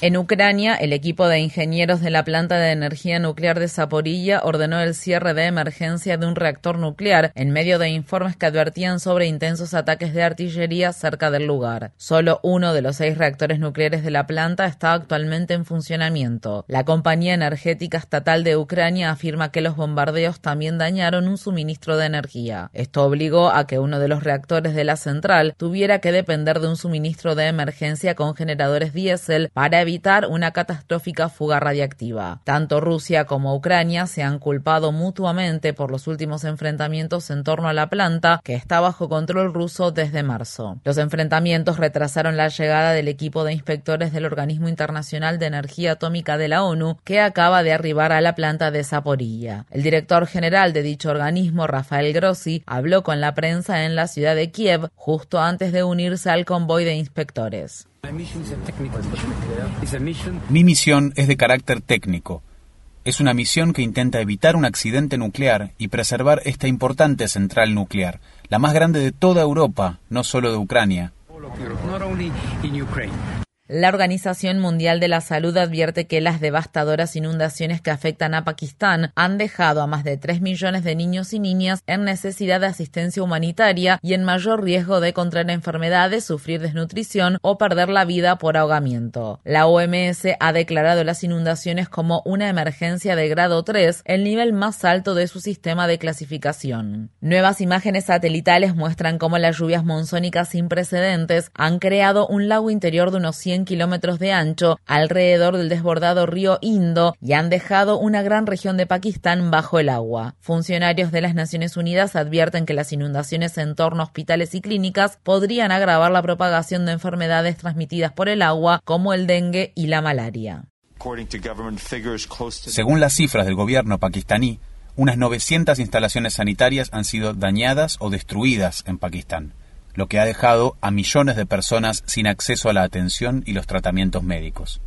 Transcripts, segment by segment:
En Ucrania, el equipo de ingenieros de la planta de energía nuclear de Zaporilla ordenó el cierre de emergencia de un reactor nuclear en medio de informes que advertían sobre intensos ataques de artillería cerca del lugar. Solo uno de los seis reactores nucleares de la planta está actualmente en funcionamiento. La compañía energética estatal de Ucrania afirma que los bombardeos también dañaron un suministro de energía. Esto obligó a que uno de los reactores de la central tuviera que depender de un suministro de emergencia con generadores diésel para evitar una catastrófica fuga radiactiva. Tanto Rusia como Ucrania se han culpado mutuamente por los últimos enfrentamientos en torno a la planta, que está bajo control ruso desde marzo. Los enfrentamientos retrasaron la llegada del equipo de inspectores del Organismo Internacional de Energía Atómica de la ONU, que acaba de arribar a la planta de Zaporilla. El director general de dicho organismo, Rafael Grossi, habló con la prensa en la ciudad de Kiev justo antes de unirse al convoy de inspectores. Mi misión es de carácter técnico. Es una misión que intenta evitar un accidente nuclear y preservar esta importante central nuclear, la más grande de toda Europa, no solo de Ucrania. La Organización Mundial de la Salud advierte que las devastadoras inundaciones que afectan a Pakistán han dejado a más de 3 millones de niños y niñas en necesidad de asistencia humanitaria y en mayor riesgo de contraer enfermedades, sufrir desnutrición o perder la vida por ahogamiento. La OMS ha declarado las inundaciones como una emergencia de grado 3, el nivel más alto de su sistema de clasificación. Nuevas imágenes satelitales muestran cómo las lluvias monzónicas sin precedentes han creado un lago interior de unos 100 kilómetros de ancho alrededor del desbordado río Indo y han dejado una gran región de Pakistán bajo el agua. Funcionarios de las Naciones Unidas advierten que las inundaciones en torno a hospitales y clínicas podrían agravar la propagación de enfermedades transmitidas por el agua como el dengue y la malaria. Según las cifras del gobierno pakistaní, unas 900 instalaciones sanitarias han sido dañadas o destruidas en Pakistán lo que ha dejado a millones de personas sin acceso a la atención y los tratamientos médicos.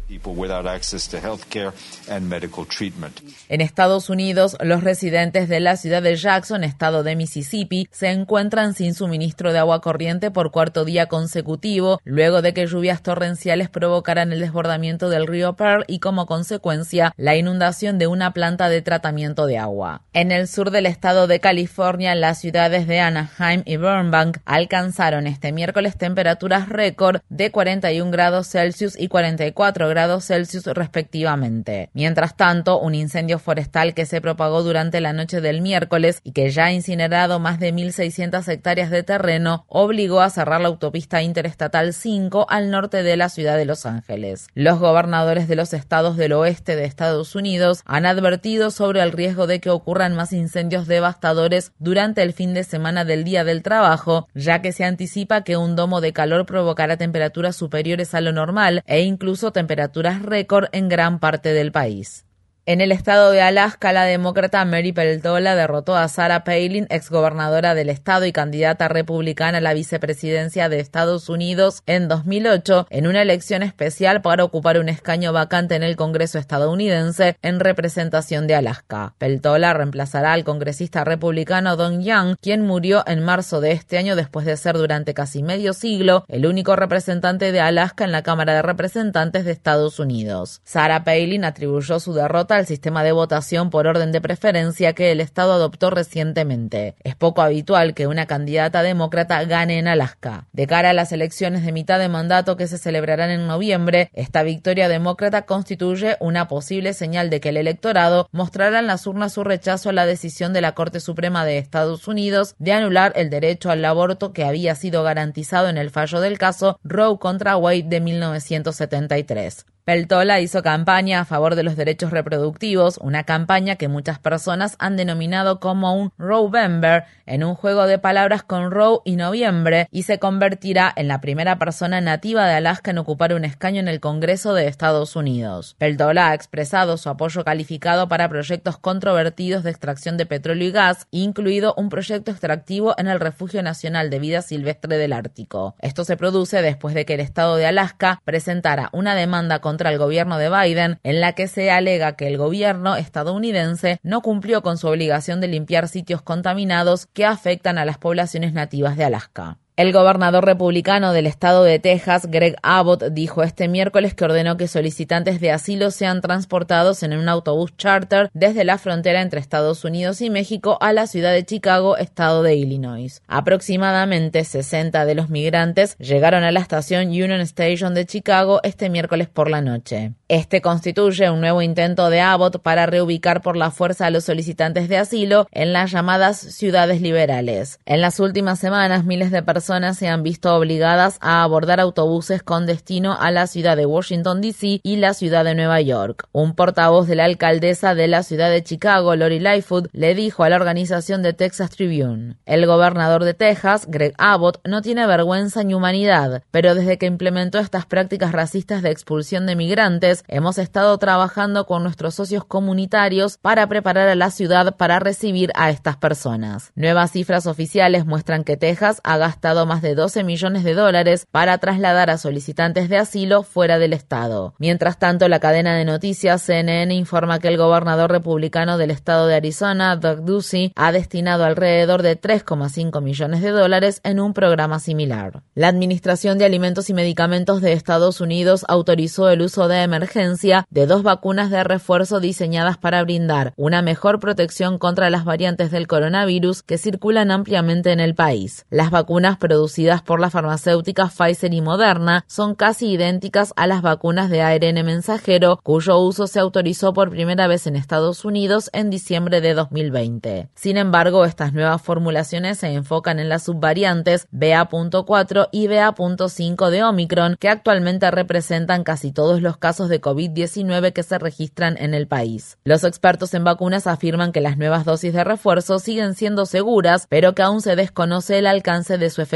En Estados Unidos, los residentes de la ciudad de Jackson, estado de Mississippi, se encuentran sin suministro de agua corriente por cuarto día consecutivo, luego de que lluvias torrenciales provocaran el desbordamiento del río Pearl y como consecuencia la inundación de una planta de tratamiento de agua. En el sur del estado de California, las ciudades de Anaheim y Burbank alcanzaron este miércoles temperaturas récord de 41 grados Celsius y 44 grados Celsius respectivamente. Mientras tanto, un incendio forestal que se propagó durante la noche del miércoles y que ya ha incinerado más de 1.600 hectáreas de terreno obligó a cerrar la autopista interestatal 5 al norte de la ciudad de Los Ángeles. Los gobernadores de los estados del oeste de Estados Unidos han advertido sobre el riesgo de que ocurran más incendios devastadores durante el fin de semana del Día del Trabajo, ya que se han anticipa que un domo de calor provocará temperaturas superiores a lo normal e incluso temperaturas récord en gran parte del país. En el estado de Alaska, la demócrata Mary Peltola derrotó a Sarah Palin, exgobernadora del estado y candidata republicana a la vicepresidencia de Estados Unidos en 2008, en una elección especial para ocupar un escaño vacante en el Congreso estadounidense en representación de Alaska. Peltola reemplazará al congresista republicano Don Young, quien murió en marzo de este año después de ser durante casi medio siglo el único representante de Alaska en la Cámara de Representantes de Estados Unidos. Sarah Palin atribuyó su derrota al sistema de votación por orden de preferencia que el Estado adoptó recientemente. Es poco habitual que una candidata demócrata gane en Alaska. De cara a las elecciones de mitad de mandato que se celebrarán en noviembre, esta victoria demócrata constituye una posible señal de que el electorado mostrará en las urnas su rechazo a la decisión de la Corte Suprema de Estados Unidos de anular el derecho al aborto que había sido garantizado en el fallo del caso Roe contra Wade de 1973. Peltola hizo campaña a favor de los derechos reproductivos, una campaña que muchas personas han denominado como un Rowember, en un juego de palabras con Row y noviembre, y se convertirá en la primera persona nativa de Alaska en ocupar un escaño en el Congreso de Estados Unidos. Peltola ha expresado su apoyo calificado para proyectos controvertidos de extracción de petróleo y gas, incluido un proyecto extractivo en el Refugio Nacional de Vida Silvestre del Ártico. Esto se produce después de que el Estado de Alaska presentara una demanda con contra el gobierno de Biden, en la que se alega que el gobierno estadounidense no cumplió con su obligación de limpiar sitios contaminados que afectan a las poblaciones nativas de Alaska. El gobernador republicano del estado de Texas, Greg Abbott, dijo este miércoles que ordenó que solicitantes de asilo sean transportados en un autobús charter desde la frontera entre Estados Unidos y México a la ciudad de Chicago, estado de Illinois. Aproximadamente 60 de los migrantes llegaron a la estación Union Station de Chicago este miércoles por la noche. Este constituye un nuevo intento de Abbott para reubicar por la fuerza a los solicitantes de asilo en las llamadas ciudades liberales. En las últimas semanas, miles de personas personas se han visto obligadas a abordar autobuses con destino a la ciudad de Washington, D.C. y la ciudad de Nueva York. Un portavoz de la alcaldesa de la ciudad de Chicago, Lori Lightfoot, le dijo a la organización de Texas Tribune, el gobernador de Texas, Greg Abbott, no tiene vergüenza ni humanidad, pero desde que implementó estas prácticas racistas de expulsión de migrantes, hemos estado trabajando con nuestros socios comunitarios para preparar a la ciudad para recibir a estas personas. Nuevas cifras oficiales muestran que Texas ha gastado más de 12 millones de dólares para trasladar a solicitantes de asilo fuera del estado. Mientras tanto, la cadena de noticias CNN informa que el gobernador republicano del estado de Arizona, Doug Ducey, ha destinado alrededor de 3,5 millones de dólares en un programa similar. La Administración de Alimentos y Medicamentos de Estados Unidos autorizó el uso de emergencia de dos vacunas de refuerzo diseñadas para brindar una mejor protección contra las variantes del coronavirus que circulan ampliamente en el país. Las vacunas producidas por las farmacéuticas Pfizer y Moderna son casi idénticas a las vacunas de ARN mensajero, cuyo uso se autorizó por primera vez en Estados Unidos en diciembre de 2020. Sin embargo, estas nuevas formulaciones se enfocan en las subvariantes BA.4 y BA.5 de Omicron, que actualmente representan casi todos los casos de COVID-19 que se registran en el país. Los expertos en vacunas afirman que las nuevas dosis de refuerzo siguen siendo seguras, pero que aún se desconoce el alcance de su efectividad.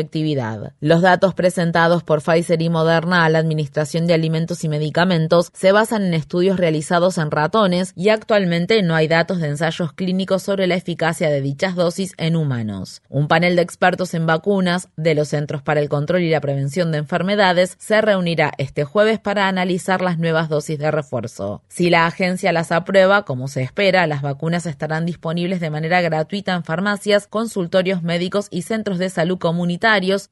Los datos presentados por Pfizer y Moderna a la Administración de Alimentos y Medicamentos se basan en estudios realizados en ratones y actualmente no hay datos de ensayos clínicos sobre la eficacia de dichas dosis en humanos. Un panel de expertos en vacunas de los Centros para el Control y la Prevención de Enfermedades se reunirá este jueves para analizar las nuevas dosis de refuerzo. Si la agencia las aprueba, como se espera, las vacunas estarán disponibles de manera gratuita en farmacias, consultorios médicos y centros de salud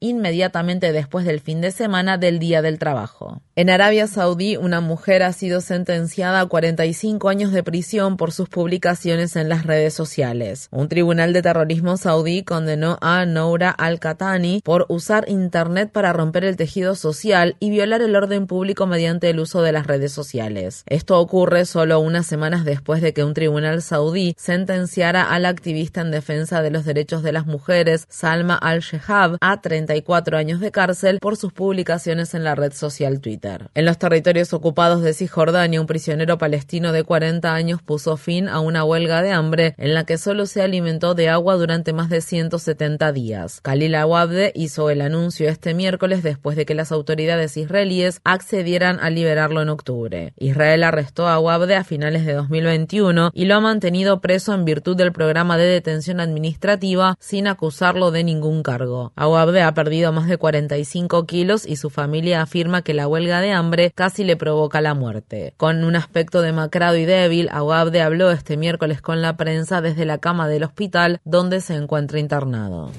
inmediatamente después del fin de semana del Día del Trabajo. En Arabia Saudí, una mujer ha sido sentenciada a 45 años de prisión por sus publicaciones en las redes sociales. Un tribunal de terrorismo saudí condenó a Noura al-Qatani por usar Internet para romper el tejido social y violar el orden público mediante el uso de las redes sociales. Esto ocurre solo unas semanas después de que un tribunal saudí sentenciara a la activista en defensa de los derechos de las mujeres, Salma al-Shehab, a 34 años de cárcel por sus publicaciones en la red social Twitter. En los territorios ocupados de Cisjordania, un prisionero palestino de 40 años puso fin a una huelga de hambre en la que solo se alimentó de agua durante más de 170 días. Khalil Awabde hizo el anuncio este miércoles después de que las autoridades israelíes accedieran a liberarlo en octubre. Israel arrestó a Awabde a finales de 2021 y lo ha mantenido preso en virtud del programa de detención administrativa sin acusarlo de ningún cargo. Ha perdido más de 45 kilos y su familia afirma que la huelga de hambre casi le provoca la muerte. Con un aspecto demacrado y débil, Awabde habló este miércoles con la prensa desde la cama del hospital donde se encuentra internado.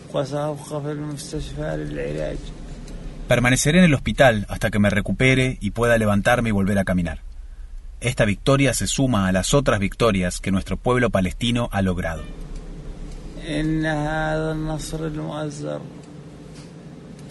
Permaneceré en el hospital hasta que me recupere y pueda levantarme y volver a caminar. Esta victoria se suma a las otras victorias que nuestro pueblo palestino ha logrado.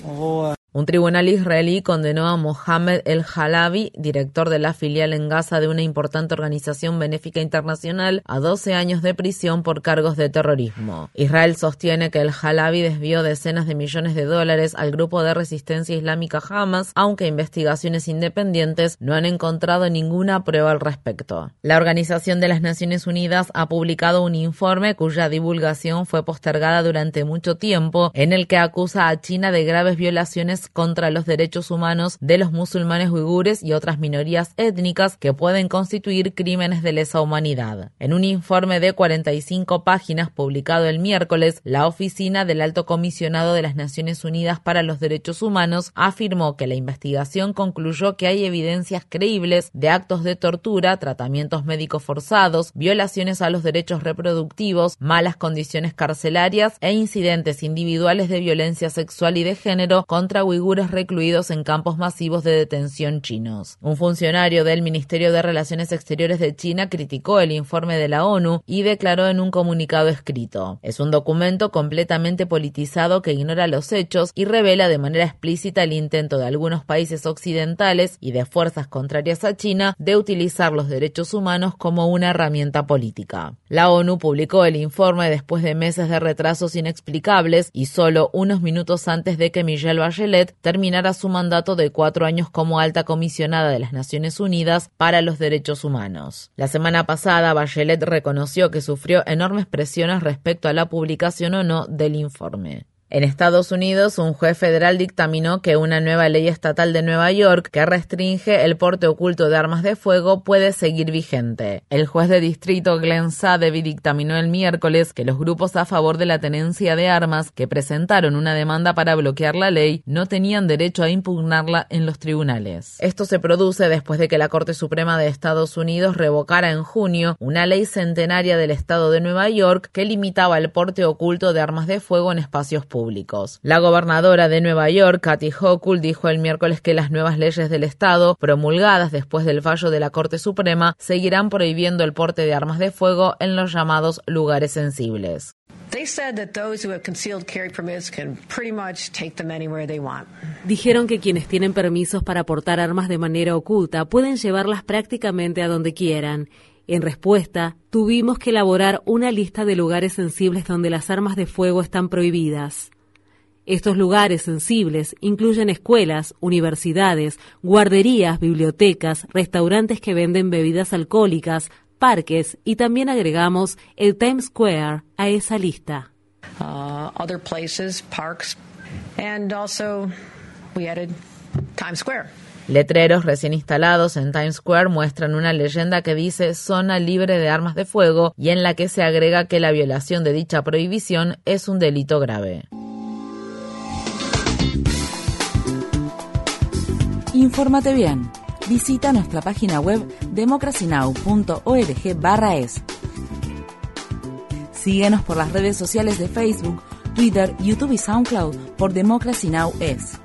Вот. Un tribunal israelí condenó a Mohamed El Halabi, director de la filial en Gaza de una importante organización benéfica internacional, a 12 años de prisión por cargos de terrorismo. Israel sostiene que El Halabi desvió decenas de millones de dólares al grupo de resistencia islámica Hamas, aunque investigaciones independientes no han encontrado ninguna prueba al respecto. La Organización de las Naciones Unidas ha publicado un informe cuya divulgación fue postergada durante mucho tiempo, en el que acusa a China de graves violaciones contra los derechos humanos de los musulmanes uigures y otras minorías étnicas que pueden constituir crímenes de lesa humanidad. En un informe de 45 páginas publicado el miércoles, la Oficina del Alto Comisionado de las Naciones Unidas para los Derechos Humanos afirmó que la investigación concluyó que hay evidencias creíbles de actos de tortura, tratamientos médicos forzados, violaciones a los derechos reproductivos, malas condiciones carcelarias e incidentes individuales de violencia sexual y de género contra uigures recluidos en campos masivos de detención chinos. Un funcionario del Ministerio de Relaciones Exteriores de China criticó el informe de la ONU y declaró en un comunicado escrito, es un documento completamente politizado que ignora los hechos y revela de manera explícita el intento de algunos países occidentales y de fuerzas contrarias a China de utilizar los derechos humanos como una herramienta política. La ONU publicó el informe después de meses de retrasos inexplicables y solo unos minutos antes de que Michelle Bachelet terminará su mandato de cuatro años como alta comisionada de las Naciones Unidas para los Derechos Humanos. La semana pasada, Bachelet reconoció que sufrió enormes presiones respecto a la publicación o no del informe. En Estados Unidos, un juez federal dictaminó que una nueva ley estatal de Nueva York que restringe el porte oculto de armas de fuego puede seguir vigente. El juez de distrito Glenn Sadevi dictaminó el miércoles que los grupos a favor de la tenencia de armas que presentaron una demanda para bloquear la ley no tenían derecho a impugnarla en los tribunales. Esto se produce después de que la Corte Suprema de Estados Unidos revocara en junio una ley centenaria del estado de Nueva York que limitaba el porte oculto de armas de fuego en espacios públicos. La gobernadora de Nueva York, Kathy Hochul, dijo el miércoles que las nuevas leyes del Estado, promulgadas después del fallo de la Corte Suprema, seguirán prohibiendo el porte de armas de fuego en los llamados lugares sensibles. Dijeron que quienes tienen permisos para portar armas de manera oculta pueden llevarlas prácticamente a donde quieran. En respuesta, tuvimos que elaborar una lista de lugares sensibles donde las armas de fuego están prohibidas. Estos lugares sensibles incluyen escuelas, universidades, guarderías, bibliotecas, restaurantes que venden bebidas alcohólicas, parques y también agregamos el Times Square a esa lista. Uh, other places, parks, and also we added Times Square. Letreros recién instalados en Times Square muestran una leyenda que dice zona libre de armas de fuego y en la que se agrega que la violación de dicha prohibición es un delito grave. Infórmate bien. Visita nuestra página web democracynow.org/es. Síguenos por las redes sociales de Facebook, Twitter, YouTube y SoundCloud por Democracy Now! es.